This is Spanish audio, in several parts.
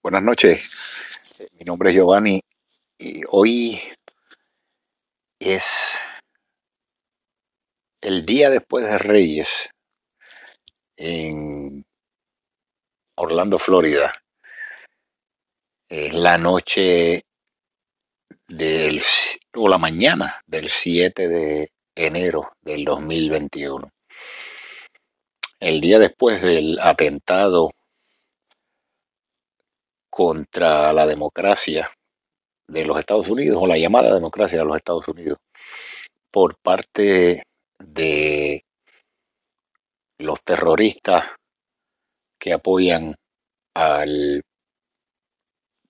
Buenas noches, mi nombre es Giovanni y hoy es el día después de Reyes en Orlando, Florida. Es la noche del, o la mañana del 7 de enero del 2021. El día después del atentado contra la democracia de los Estados Unidos, o la llamada democracia de los Estados Unidos, por parte de los terroristas que apoyan al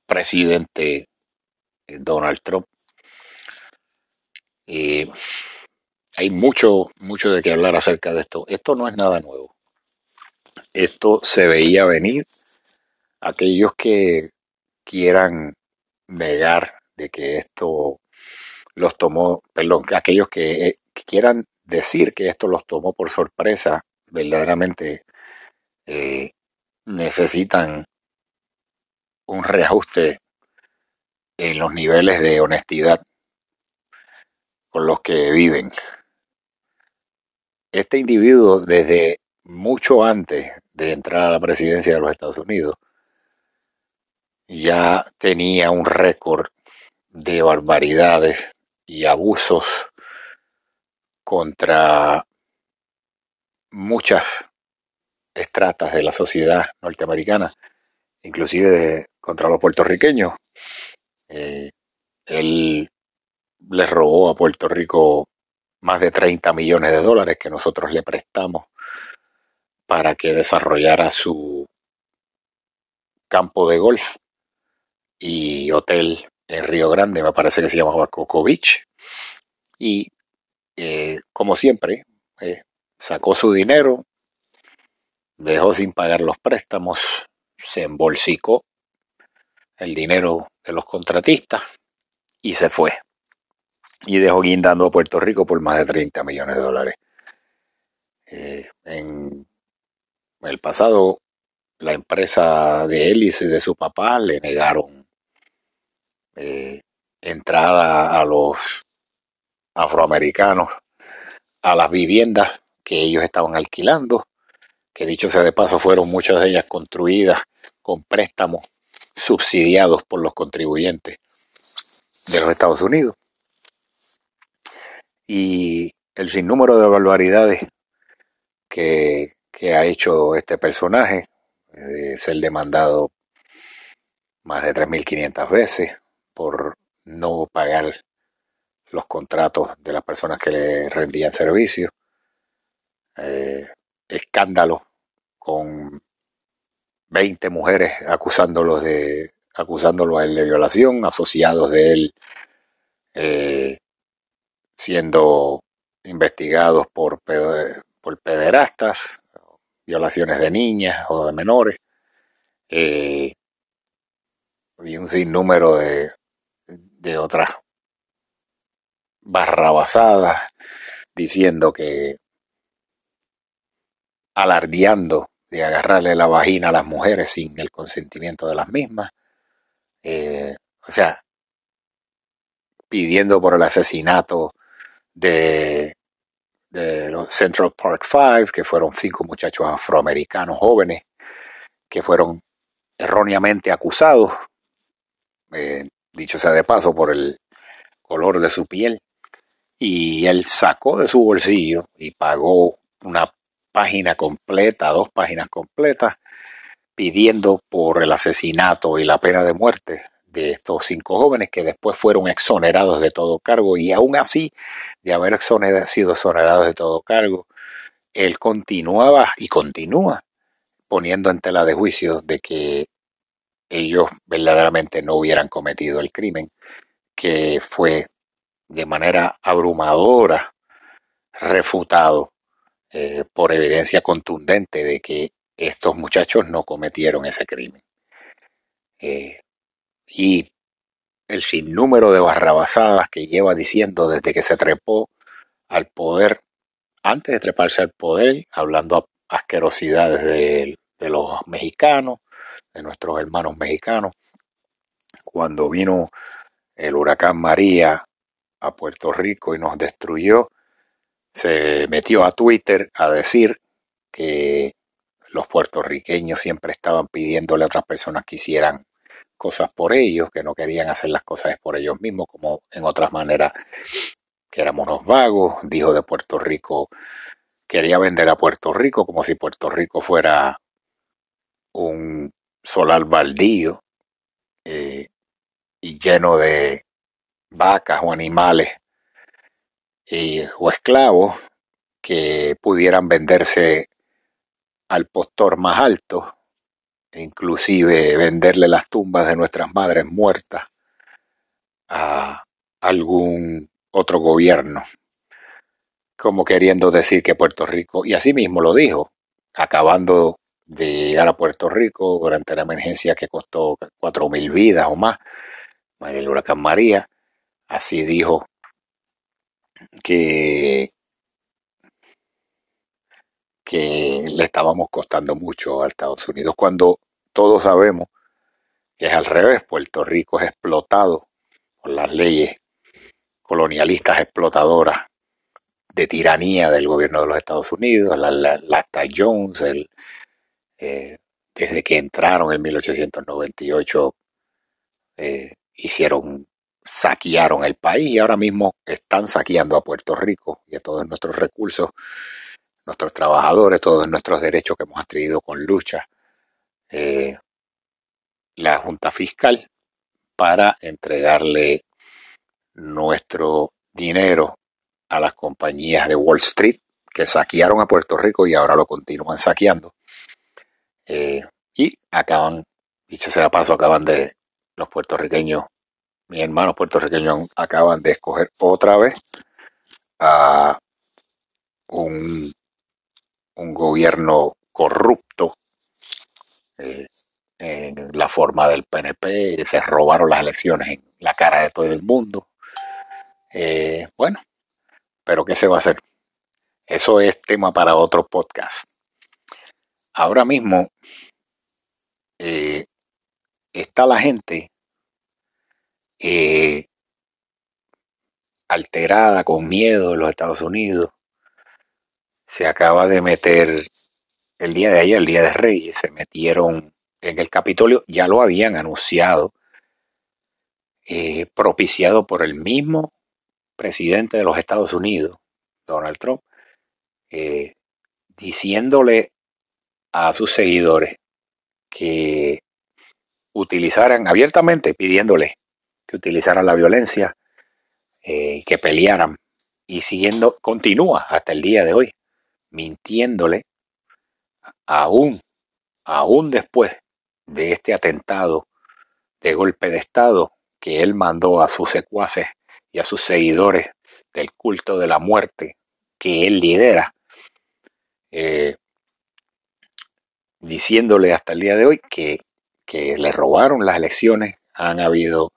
presidente Donald Trump. Hay mucho, mucho de qué hablar acerca de esto. Esto no es nada nuevo. Esto se veía venir. Aquellos que quieran negar de que esto los tomó, perdón, aquellos que, que quieran decir que esto los tomó por sorpresa, verdaderamente eh, necesitan un reajuste en los niveles de honestidad con los que viven. Este individuo, desde mucho antes de entrar a la presidencia de los Estados Unidos, ya tenía un récord de barbaridades y abusos contra muchas estratas de la sociedad norteamericana, inclusive contra los puertorriqueños. Eh, él le robó a Puerto Rico más de 30 millones de dólares que nosotros le prestamos para que desarrollara su campo de golf y hotel en Río Grande, me parece que se llamaba Coco Beach. Y eh, como siempre, eh, sacó su dinero, dejó sin pagar los préstamos, se embolsicó el dinero de los contratistas y se fue. Y dejó guindando a Puerto Rico por más de 30 millones de dólares. Eh, en el pasado, la empresa de él y de su papá le negaron eh, entrada a los afroamericanos a las viviendas que ellos estaban alquilando, que dicho sea de paso fueron muchas de ellas construidas con préstamos subsidiados por los contribuyentes de los Estados Unidos. Y el sinnúmero de barbaridades que, ha hecho este personaje, eh, ser demandado más de 3.500 veces, por no pagar los contratos de las personas que le rendían servicio. Eh, escándalo con 20 mujeres acusándolos de acusándolo a él de violación, asociados de él eh, siendo investigados por, por pederastas, violaciones de niñas o de menores, eh, y un sinnúmero de de otras barrabasadas diciendo que alardeando de agarrarle la vagina a las mujeres sin el consentimiento de las mismas. Eh, o sea, pidiendo por el asesinato de, de los Central Park Five, que fueron cinco muchachos afroamericanos jóvenes que fueron erróneamente acusados. Eh, dicho sea de paso, por el color de su piel. Y él sacó de su bolsillo y pagó una página completa, dos páginas completas, pidiendo por el asesinato y la pena de muerte de estos cinco jóvenes que después fueron exonerados de todo cargo y aún así, de haber sido exonerados de todo cargo, él continuaba y continúa poniendo en tela de juicio de que ellos verdaderamente no hubieran cometido el crimen, que fue de manera abrumadora refutado eh, por evidencia contundente de que estos muchachos no cometieron ese crimen. Eh, y el sinnúmero de barrabasadas que lleva diciendo desde que se trepó al poder, antes de treparse al poder, hablando asquerosidades de los mexicanos, de nuestros hermanos mexicanos. Cuando vino el huracán María a Puerto Rico y nos destruyó, se metió a Twitter a decir que los puertorriqueños siempre estaban pidiéndole a otras personas que hicieran cosas por ellos, que no querían hacer las cosas por ellos mismos, como en otras maneras que éramos unos vagos, dijo de Puerto Rico, quería vender a Puerto Rico como si Puerto Rico fuera un solar baldío eh, y lleno de vacas o animales o esclavos que pudieran venderse al postor más alto, e inclusive venderle las tumbas de nuestras madres muertas a algún otro gobierno, como queriendo decir que Puerto Rico, y así mismo lo dijo, acabando de llegar a Puerto Rico durante la emergencia que costó cuatro mil vidas o más, el huracán María, así dijo que, que le estábamos costando mucho a Estados Unidos, cuando todos sabemos que es al revés, Puerto Rico es explotado por las leyes colonialistas explotadoras de tiranía del gobierno de los Estados Unidos, la, la, Jones, el, eh, desde que entraron en 1898, eh, hicieron saquearon el país y ahora mismo están saqueando a Puerto Rico y a todos nuestros recursos, nuestros trabajadores, todos nuestros derechos que hemos adquirido con lucha. Eh, la Junta Fiscal para entregarle nuestro dinero a las compañías de Wall Street que saquearon a Puerto Rico y ahora lo continúan saqueando. Eh, y acaban, dicho sea paso, acaban de los puertorriqueños mis hermanos puertorriqueños acaban de escoger otra vez a un, un gobierno corrupto eh, en la forma del PNP, se robaron las elecciones en la cara de todo el mundo. Eh, bueno, pero ¿qué se va a hacer? Eso es tema para otro podcast. Ahora mismo eh, está la gente eh, alterada, con miedo en los Estados Unidos. Se acaba de meter el día de ayer, el día de Reyes, se metieron en el Capitolio, ya lo habían anunciado, eh, propiciado por el mismo presidente de los Estados Unidos, Donald Trump, diciéndole a sus seguidores que utilizaran abiertamente, pidiéndole que utilizaran la violencia, eh, que pelearan. Y siguiendo, continúa hasta el día de hoy, mintiéndole aún, aún después de este atentado de golpe de Estado que él mandó a sus secuaces y a sus seguidores del culto de la muerte que él lidera, eh, diciéndole hasta el día de hoy que, que le robaron las elecciones, han habido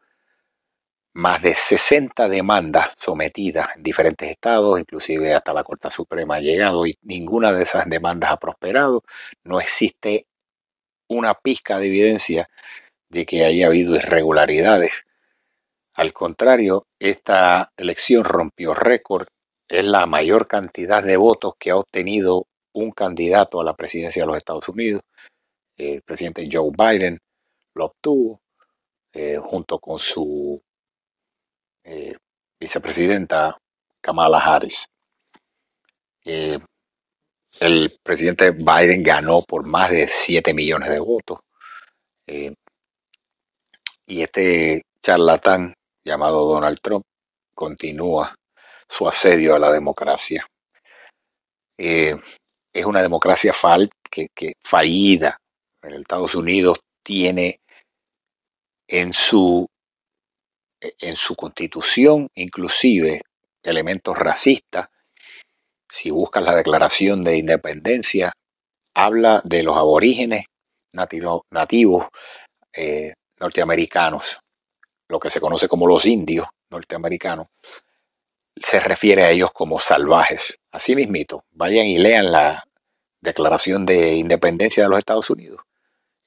más de 60 demandas sometidas en diferentes estados, inclusive hasta la Corte Suprema ha llegado y ninguna de esas demandas ha prosperado. No existe una pizca de evidencia de que haya habido irregularidades. Al contrario, esta elección rompió récord. Es la mayor cantidad de votos que ha obtenido un candidato a la presidencia de los Estados Unidos. El presidente Joe Biden lo obtuvo eh, junto con su eh, vicepresidenta Kamala Harris. Eh, el presidente Biden ganó por más de 7 millones de votos. Y este charlatán llamado Donald Trump continúa su asedio a la democracia. Es una democracia que, que fallida. En Estados Unidos tiene en su en su constitución inclusive elementos racistas. Si buscas la declaración de independencia, habla de los aborígenes nativos eh, norteamericanos, lo que se conoce como los indios norteamericanos, se refiere a ellos como salvajes. Así mismito, vayan y lean la Declaración de Independencia de los Estados Unidos.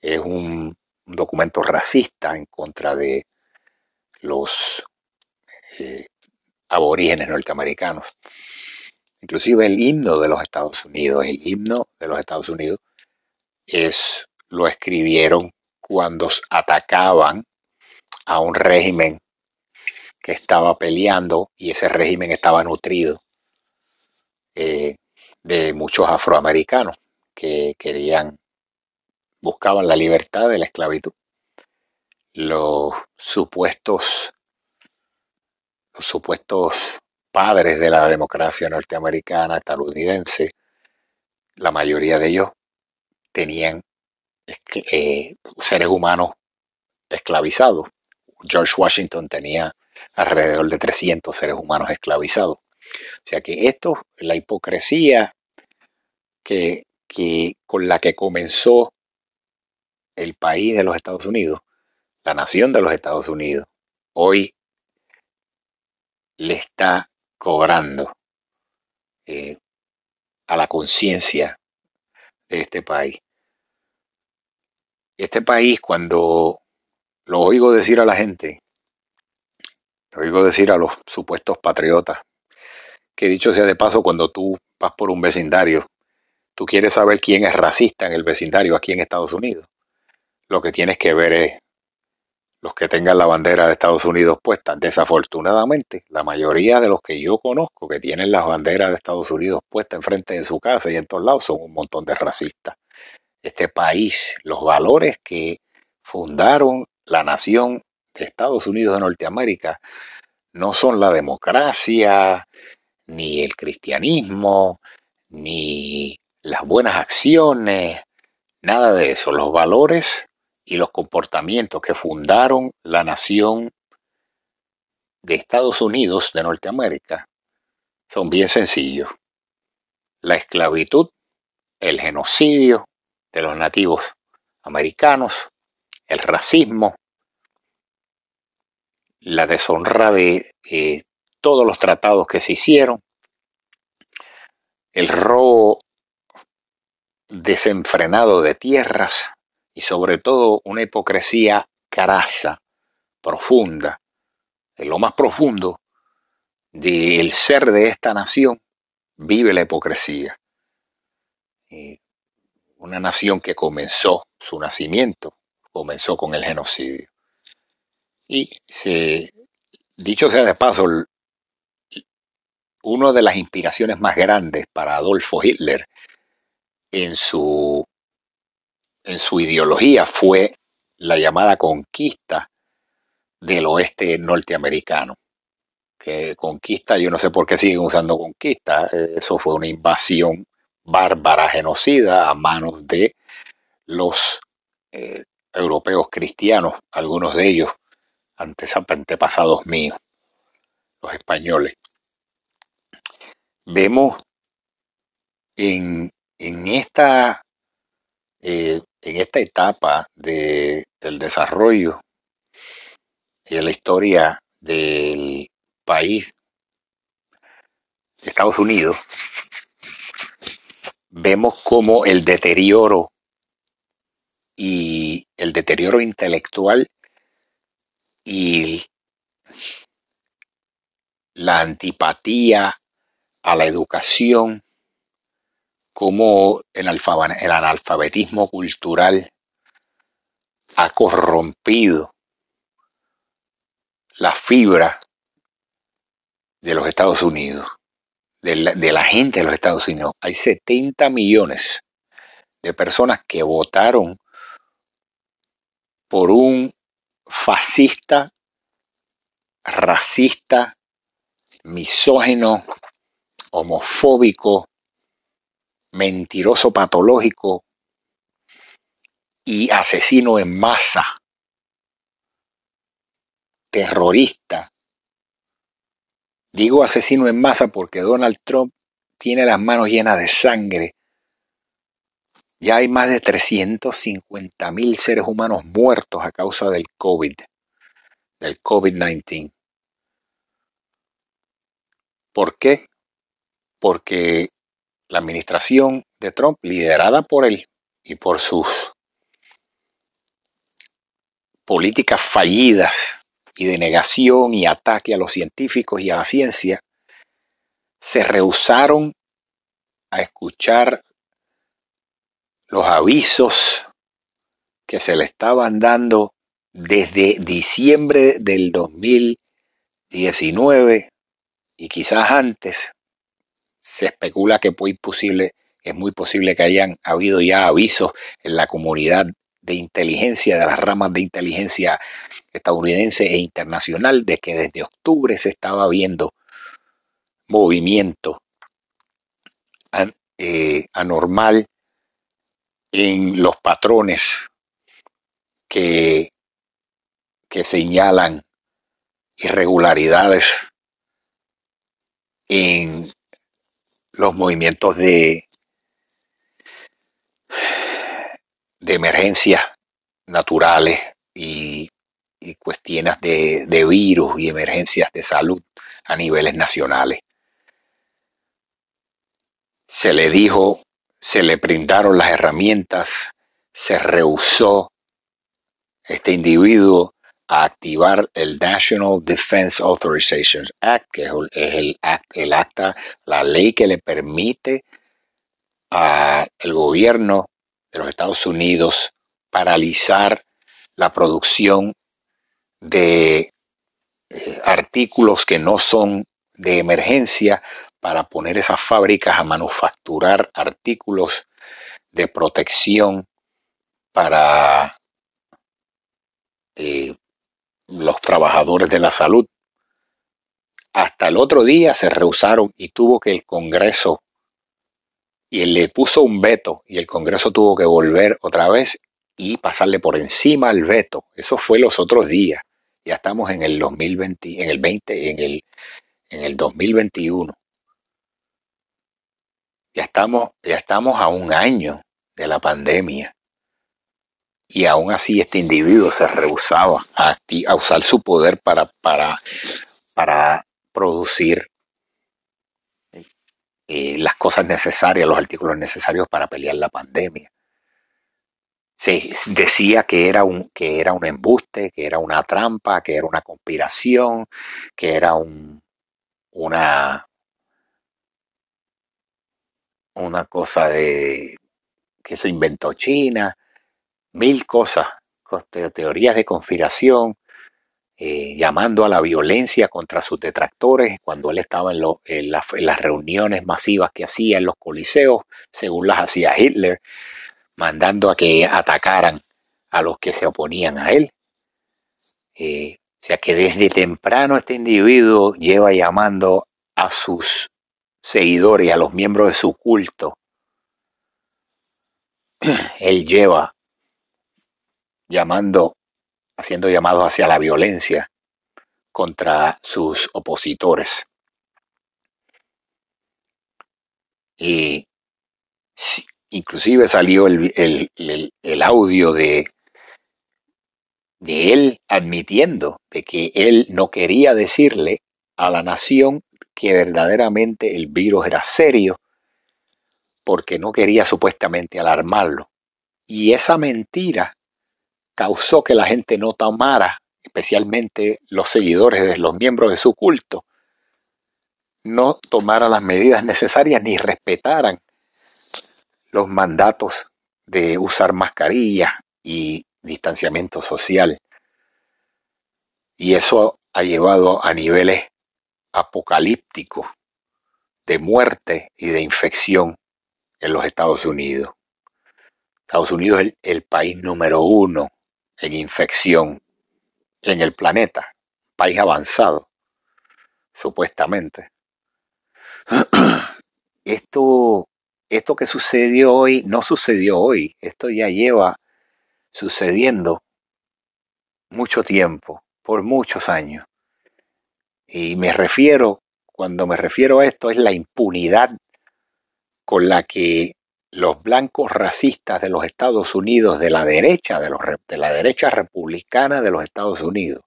Es un, documento racista en contra de los eh, aborígenes norteamericanos. Inclusive el himno de los Estados Unidos, el himno de los Estados Unidos es lo escribieron cuando atacaban a un régimen que estaba peleando y ese régimen estaba nutrido eh, de muchos afroamericanos que querían, buscaban la libertad de la esclavitud. Los supuestos, los supuestos padres de la democracia norteamericana, estadounidense, la mayoría de ellos tenían eh, seres humanos esclavizados. George Washington tenía alrededor de 300 seres humanos esclavizados. O sea que esto, la hipocresía que, que con la que comenzó el país de los Estados Unidos, la nación de los Estados Unidos, hoy le está cobrando eh, a la conciencia de este país. Este país, cuando lo oigo decir a la gente, oigo decir a los supuestos patriotas, que dicho sea de paso, cuando tú vas por un vecindario, tú quieres saber quién es racista en el vecindario aquí en Estados Unidos. Lo que tienes que ver es los que tengan la bandera de Estados Unidos puesta. Desafortunadamente, la mayoría de los que yo conozco que tienen las banderas de Estados Unidos puestas enfrente de su casa y en todos lados son un montón de racistas este país, los valores que fundaron la nación Estados Unidos de Norteamérica, no son la democracia, ni el cristianismo, ni las buenas acciones, nada de eso. Los valores y los comportamientos que fundaron la nación de Estados Unidos de Norteamérica son bien sencillos. La esclavitud, el genocidio, de los nativos americanos, el racismo, la deshonra de eh, todos los tratados que se hicieron, el robo desenfrenado de tierras y sobre todo una hipocresía carasa, profunda, en lo más profundo del ser de esta nación vive la hipocresía. Una nación que comenzó su nacimiento, comenzó con el genocidio. Y se, dicho sea de paso, una de las inspiraciones más grandes para Adolfo Hitler en su, en su ideología fue la llamada conquista del oeste norteamericano. Que conquista, yo no sé por qué siguen usando conquista, eso fue una invasión bárbara genocida a manos de los eh, europeos cristianos, algunos de ellos antepasados míos, los españoles. Vemos en, esta, eh, en esta etapa de, del desarrollo y de la historia del país, Estados Unidos, vemos como el deterioro y el deterioro intelectual y la antipatía a la educación, como el, analfabetismo cultural ha corrompido la fibra de los Estados Unidos de la, gente de los Estados Unidos. Hay 70 millones de personas que votaron por un fascista, racista, misógeno, homofóbico, mentiroso patológico y asesino en masa, terrorista, Digo asesino en masa porque Donald Trump tiene las manos llenas de sangre. Ya hay más de 350 mil seres humanos muertos a causa del COVID, del COVID-19. ¿Por qué? Porque la administración de Trump, liderada por él y por sus políticas fallidas y de negación y ataque a los científicos y a la ciencia, se rehusaron a escuchar los avisos que se le estaban dando desde diciembre del 2019 y quizás antes, se especula que muy posible, es muy posible que hayan habido ya avisos en la comunidad de inteligencia, de las ramas de inteligencia estadounidense e internacional, de que desde octubre se estaba viendo movimiento eh, anormal en los patrones que, que señalan irregularidades en los movimientos de, de emergencias naturales y, cuestiones de, de virus y emergencias de salud a niveles nacionales. Se le dijo, se le brindaron las herramientas, se rehusó este individuo a activar el National Defense Authorization Act, que es el, el acta, la ley que le permite al gobierno de los Estados Unidos paralizar la producción de eh, artículos que no son de emergencia para poner esas fábricas a manufacturar artículos de protección para eh, los trabajadores de la salud. Hasta el otro día se rehusaron y tuvo que el Congreso, y le puso un veto, y el Congreso tuvo que volver otra vez y pasarle por encima al veto. Eso fue los otros días. Ya estamos en el 2020, en el 20, en el, en el 2021. Ya estamos, ya estamos a un año de la pandemia. Y aún así este individuo se rehusaba a, a usar su poder para, para, para producir eh, las cosas necesarias, los artículos necesarios para pelear la pandemia. Se decía que era un que era un embuste, que era una trampa, que era una conspiración, que era un una una cosa de que se inventó China, mil cosas, teorías de conspiración, eh, llamando a la violencia contra sus detractores cuando él estaba en, las reuniones masivas que hacía en los coliseos, según las hacía Hitler, mandando a que atacaran a los que se oponían a él. Eh, o sea que desde temprano este individuo lleva llamando a sus seguidores, a los miembros de su culto. Él lleva llamando, haciendo llamados hacia la violencia contra sus opositores. Y inclusive salió el, el, audio de, de él admitiendo de que él no quería decirle a la nación que verdaderamente el virus era serio porque no quería supuestamente alarmarlo. Y esa mentira causó que la gente no tomara, especialmente los seguidores de los miembros de su culto, no tomaran las medidas necesarias ni respetaran los mandatos de usar mascarilla y distanciamiento social. Y eso ha llevado a niveles apocalípticos de muerte y de infección en los Estados Unidos. Estados Unidos es el, país número uno en infección en el planeta, país avanzado, supuestamente. Esto, esto que sucedió hoy no sucedió hoy, esto ya lleva sucediendo mucho tiempo, por muchos años. Y me refiero, cuando me refiero a esto, es la impunidad con la que los blancos racistas de los Estados Unidos, de la derecha, de, los, de la derecha republicana de los Estados Unidos,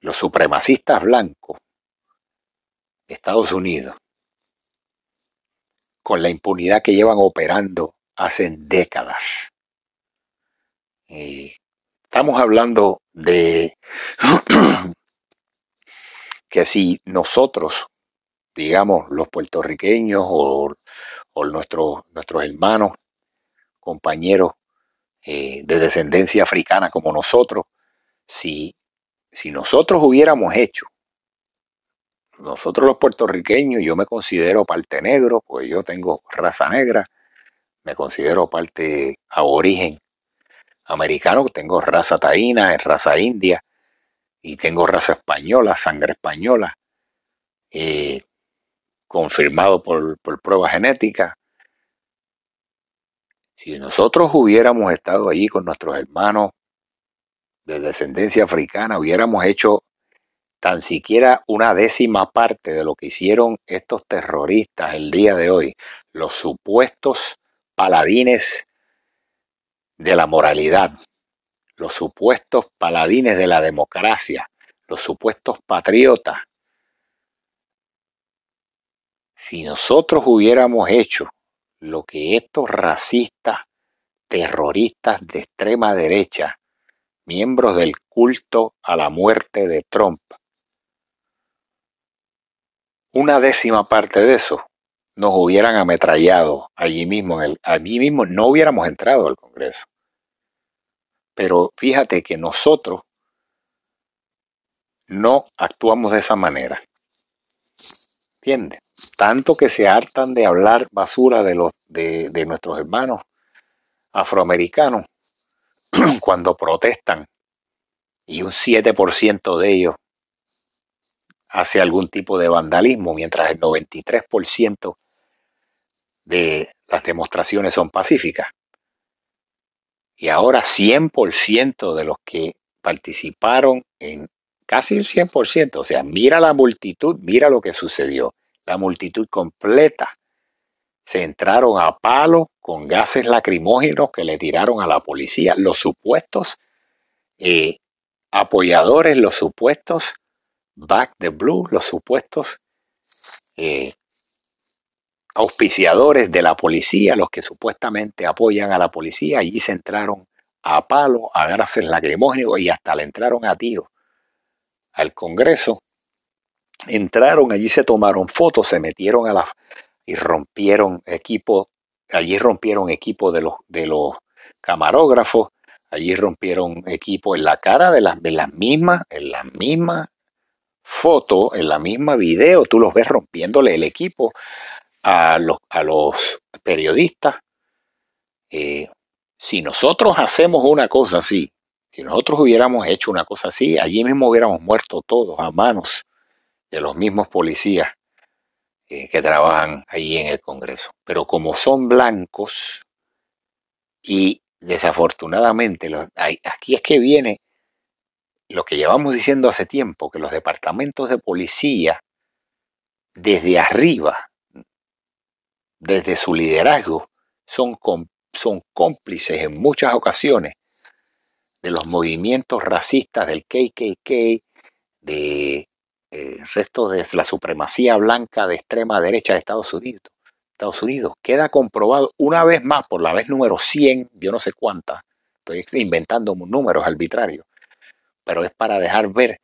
los supremacistas blancos de Estados Unidos, con la impunidad que llevan operando hace décadas. estamos hablando de que si nosotros, digamos, los puertorriqueños o, nuestros, nuestros hermanos, compañeros eh, de descendencia africana como nosotros, si, si nosotros hubiéramos hecho, nosotros los puertorriqueños, yo me considero parte negro, pues yo tengo raza negra, me considero parte aborigen americano, tengo raza taína, raza india y tengo raza española, sangre española, eh, confirmado por, por prueba genética. Si nosotros hubiéramos estado allí con nuestros hermanos de descendencia africana, hubiéramos hecho tan siquiera una décima parte de lo que hicieron estos terroristas el día de hoy, los supuestos paladines de la moralidad, los supuestos paladines de la democracia, los supuestos patriotas. Si nosotros hubiéramos hecho lo que estos racistas, terroristas de extrema derecha, miembros del culto a la muerte de Trump, una décima parte de eso nos hubieran ametrallado allí mismo, allí mismo no hubiéramos entrado al Congreso. Pero fíjate que nosotros no actuamos de esa manera. ¿Entiendes? Tanto que se hartan de hablar basura de, los, de, nuestros hermanos afroamericanos cuando protestan y un 7% de ellos hace algún tipo de vandalismo, mientras el 93% de las demostraciones son pacíficas. Y ahora 100% de los que participaron en casi el 100%, o sea, mira la multitud, mira lo que sucedió. La multitud completa se entraron a palo con gases lacrimógenos que le tiraron a la policía. Los supuestos eh, apoyadores, los supuestos back the blue, los supuestos eh, auspiciadores de la policía, los que supuestamente apoyan a la policía, allí se entraron a palo, a gases lacrimógenos y hasta le entraron a tiro al Congreso. Entraron, allí se tomaron fotos, se metieron a la y rompieron equipo, allí rompieron equipo de los, de los camarógrafos, allí rompieron equipo en la cara de las, de las mismas, en la misma foto, en la misma video, tú los ves rompiéndole el equipo a los, a los periodistas, eh, si nosotros hacemos una cosa así, si nosotros hubiéramos hecho una cosa así, allí mismo hubiéramos muerto todos a manos de los mismos policías eh, que trabajan allí en el Congreso. Pero como son blancos y desafortunadamente aquí es que viene lo que llevamos diciendo hace tiempo, que los departamentos de policía desde arriba desde su liderazgo, son, son cómplices en muchas ocasiones de los movimientos racistas del KKK, de eh, de la supremacía blanca de extrema derecha de Estados Unidos. Estados Unidos queda comprobado una vez más por la vez número 100, yo no sé cuántas, estoy inventando números arbitrarios, pero es para dejar ver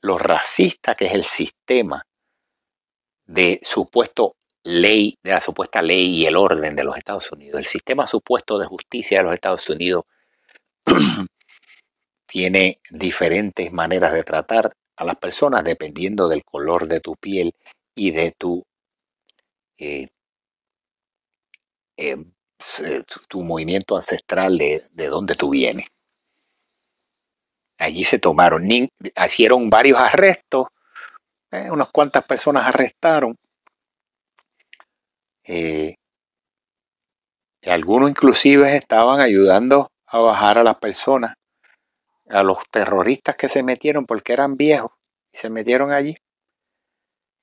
lo racista que es el sistema de supuesto ley, de la supuesta ley y el orden de los Estados Unidos. El sistema supuesto de justicia de los Estados Unidos tiene diferentes maneras de tratar a las personas dependiendo del color de tu piel y de tu, eh, eh, tu movimiento ancestral de, de donde tú vienes. Allí se tomaron, hicieron varios arrestos, eh, unas cuantas personas arrestaron, eh, algunos inclusive estaban ayudando a bajar a las personas, a los terroristas que se metieron porque eran viejos y se metieron allí.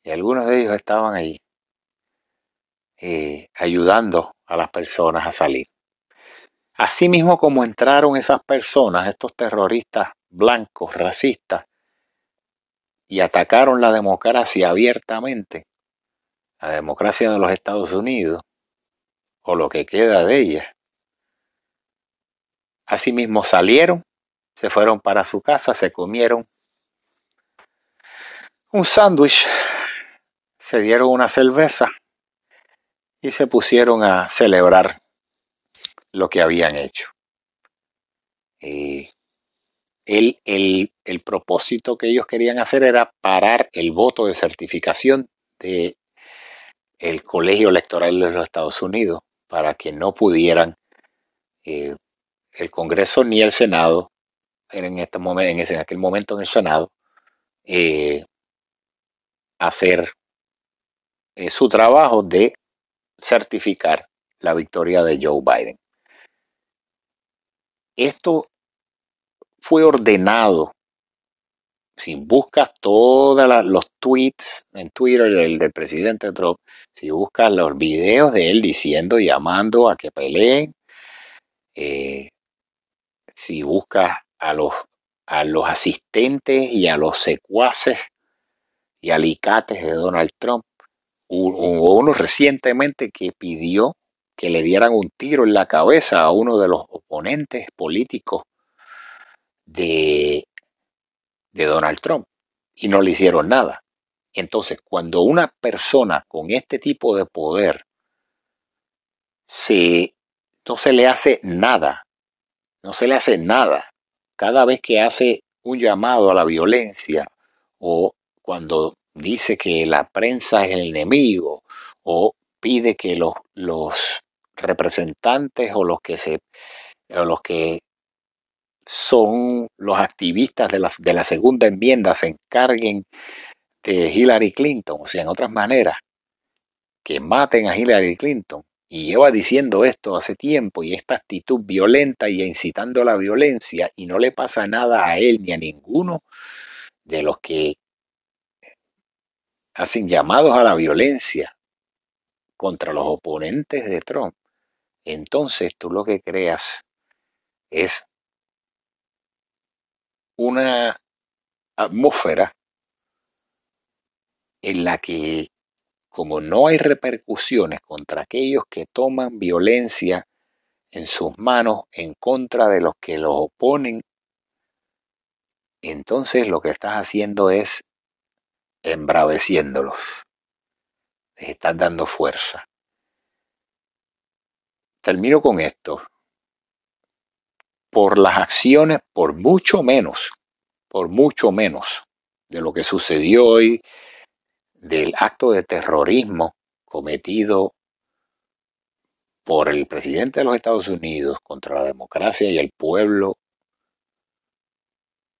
Y algunos de ellos estaban allí eh, ayudando a las personas a salir. Asimismo como entraron esas personas, estos terroristas blancos, racistas, y atacaron la democracia abiertamente, la democracia de los Estados Unidos, o lo que queda de ella. Asimismo salieron, se fueron para su casa, se comieron un sándwich, se dieron una cerveza y se pusieron a celebrar lo que habían hecho. Eh, el, el, propósito que ellos querían hacer era parar el voto de certificación de el colegio electoral de los Estados Unidos para que no pudieran eh, el Congreso ni el Senado en, este momento, en, aquel momento en el Senado eh, hacer eh, su trabajo de certificar la victoria de Joe Biden. Esto fue ordenado. Si buscas todos los tweets en Twitter del, presidente Trump, si buscas los videos de él diciendo, llamando a que peleen, eh, si buscas a los, a los asistentes y a los secuaces y alicates de Donald Trump, hubo uno recientemente que pidió que le dieran un tiro en la cabeza a uno de los oponentes políticos de, de Donald Trump y no le hicieron nada. Entonces, cuando una persona con este tipo de poder se, no se le hace nada, no se le hace nada, cada vez que hace un llamado a la violencia o cuando dice que la prensa es el enemigo o pide que los, los representantes o los que se o los que son los activistas de la, de la segunda enmienda se encarguen de Hillary Clinton, o sea, en otras maneras, que maten a Hillary Clinton. Y lleva diciendo esto hace tiempo y esta actitud violenta y incitando a la violencia y no le pasa nada a él ni a ninguno de los que hacen llamados a la violencia contra los oponentes de Trump. Entonces tú lo que creas es una atmósfera en la que, como no hay repercusiones contra aquellos que toman violencia en sus manos en contra de los que los oponen, entonces lo que estás haciendo es embraveciéndolos. Les estás dando fuerza. Termino con esto por las acciones, por mucho menos, por mucho menos de lo que sucedió hoy, del acto de terrorismo cometido por el presidente de los Estados Unidos contra la democracia y el pueblo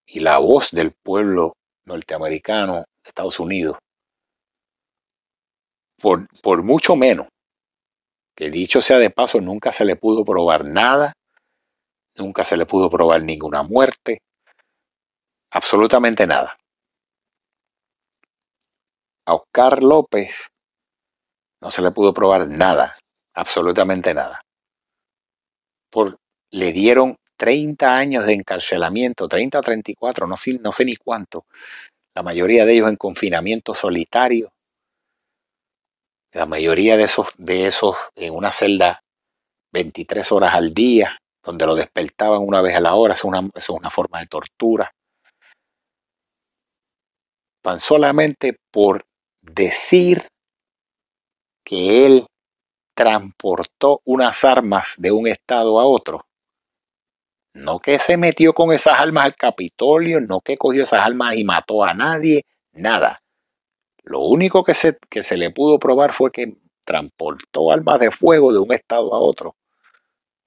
y la voz del pueblo norteamericano de Estados Unidos, por, por mucho menos, que dicho sea de paso, nunca se le pudo probar nada Nunca se le pudo probar ninguna muerte, absolutamente nada. A Oscar López no se le pudo probar nada, absolutamente nada. Por, le dieron 30 años de encarcelamiento, 30 o 34, no sé, no sé ni cuánto. La mayoría de ellos en confinamiento solitario. La mayoría de esos, de esos en una celda 23 horas al día donde lo despertaban una vez a la hora, es una, es una forma de tortura. Tan solamente por decir que él transportó unas armas de un estado a otro. No que se metió con esas armas al Capitolio, no que cogió esas armas y mató a nadie, nada. Lo único que se, que se le pudo probar fue que transportó armas de fuego de un estado a otro.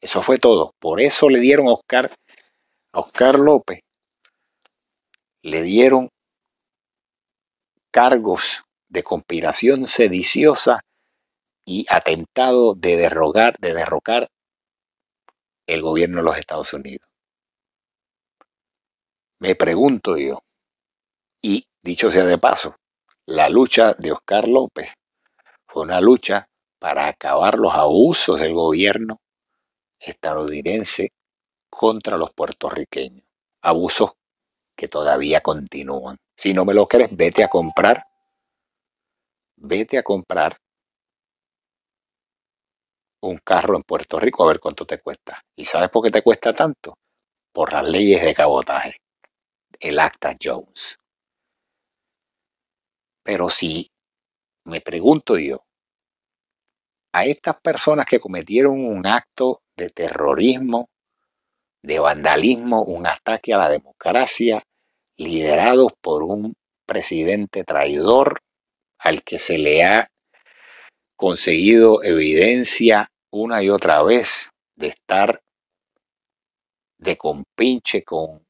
Eso fue todo. Por eso le dieron a Oscar, a Oscar López, le dieron cargos de conspiración sediciosa y atentado de derrogar, de derrocar el gobierno de los Estados Unidos. Me pregunto yo, y dicho sea de paso, la lucha de Oscar López fue una lucha para acabar los abusos del gobierno estadounidense contra los puertorriqueños. Abusos que todavía continúan. Si no me lo crees, vete a comprar. Vete a comprar un carro en Puerto Rico a ver cuánto te cuesta. ¿Y sabes por qué te cuesta tanto? Por las leyes de cabotaje, el Acta Jones. Pero si me pregunto yo, a estas personas que cometieron un acto de terrorismo, de vandalismo, un ataque a la democracia, liderados por un presidente traidor al que se le ha conseguido evidencia una y otra vez de estar de compinche con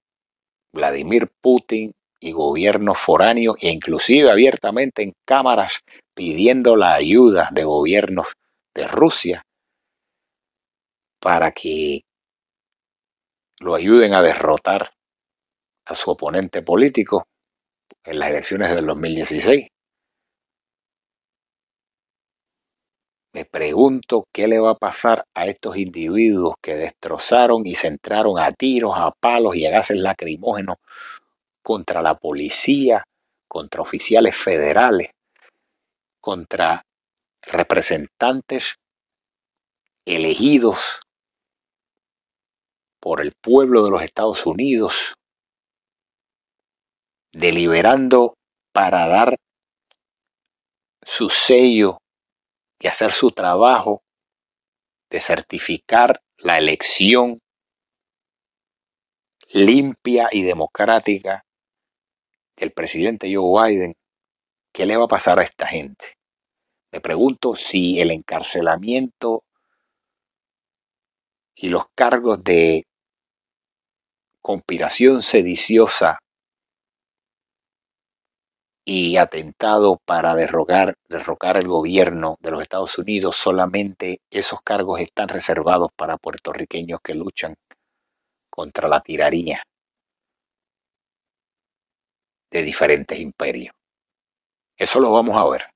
Vladimir Putin y gobiernos foráneos e inclusive abiertamente en cámaras pidiendo la ayuda de gobiernos de Rusia para que lo ayuden a derrotar a su oponente político en las elecciones del 2016. Me pregunto qué le va a pasar a estos individuos que destrozaron y centraron a tiros, a palos y a gases lacrimógenos contra la policía, contra oficiales federales, contra representantes elegidos por el pueblo de los Estados Unidos, deliberando para dar su sello y hacer su trabajo de certificar la elección limpia y democrática del presidente Joe Biden, ¿qué le va a pasar a esta gente? Me pregunto si el encarcelamiento y los cargos de conspiración sediciosa y atentado para derrocar, derrocar el gobierno de los Estados Unidos, solamente esos cargos están reservados para puertorriqueños que luchan contra la tiranía de diferentes imperios. Eso lo vamos a ver.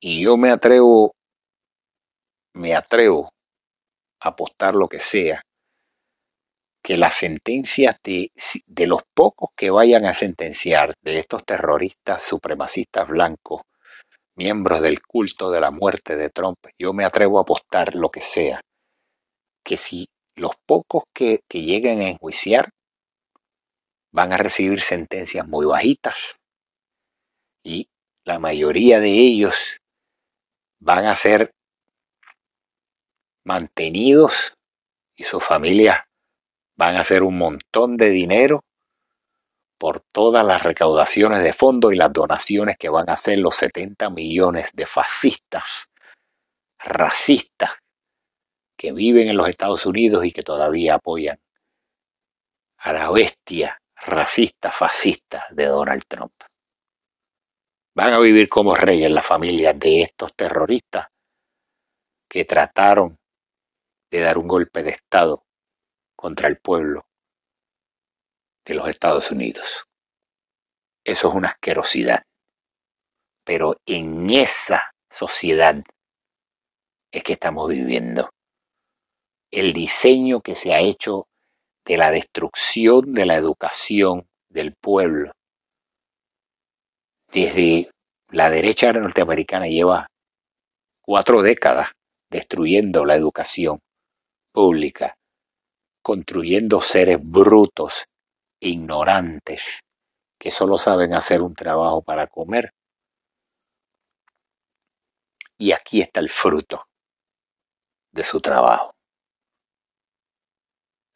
Y yo me atrevo, me atrevo a apostar lo que sea, que las sentencias de, de los pocos que vayan a sentenciar de estos terroristas supremacistas blancos, miembros del culto de la muerte de Trump, yo me atrevo a apostar lo que sea, que si los pocos que, que lleguen a enjuiciar van a recibir sentencias muy bajitas. Y la mayoría de ellos van a ser mantenidos y sus familias van a hacer un montón de dinero por todas las recaudaciones de fondos y las donaciones que van a hacer los 70 millones de fascistas, racistas, que viven en los Estados Unidos y que todavía apoyan a la bestia racista, fascista de Donald Trump. Van a vivir como reyes las familias de estos terroristas que trataron de dar un golpe de Estado contra el pueblo de los Estados Unidos. Eso es una asquerosidad. Pero en esa sociedad es que estamos viviendo. El diseño que se ha hecho de la destrucción de la educación del pueblo. Desde la derecha norteamericana lleva cuatro décadas destruyendo la educación pública, construyendo seres brutos, ignorantes, que solo saben hacer un trabajo para comer. Y aquí está el fruto de su trabajo.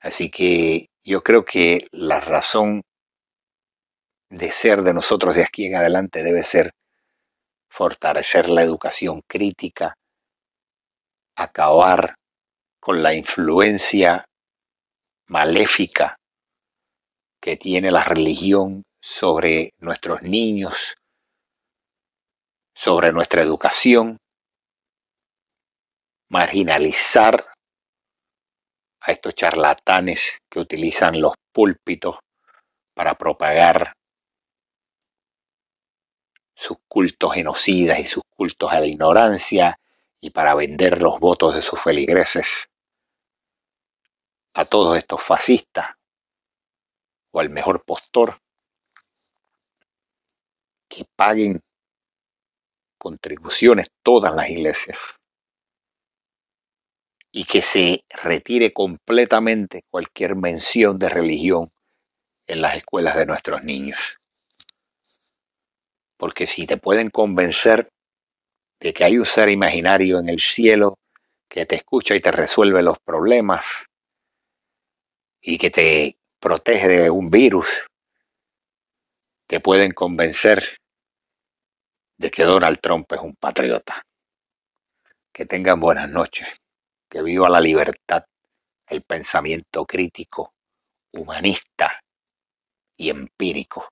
Así que yo creo que la razón de ser de nosotros de aquí en adelante debe ser fortalecer la educación crítica, acabar con la influencia maléfica que tiene la religión sobre nuestros niños, sobre nuestra educación, marginalizar a estos charlatanes que utilizan los púlpitos para propagar sus cultos genocidas y sus cultos a la ignorancia y para vender los votos de sus feligreses a todos estos fascistas o al mejor postor que paguen contribuciones todas las iglesias y que se retire completamente cualquier mención de religión en las escuelas de nuestros niños. Porque si te pueden convencer de que hay un ser imaginario en el cielo que te escucha y te resuelve los problemas y que te protege de un virus, te pueden convencer de que Donald Trump es un patriota. Que tengan buenas noches, que viva la libertad, el pensamiento crítico, humanista y empírico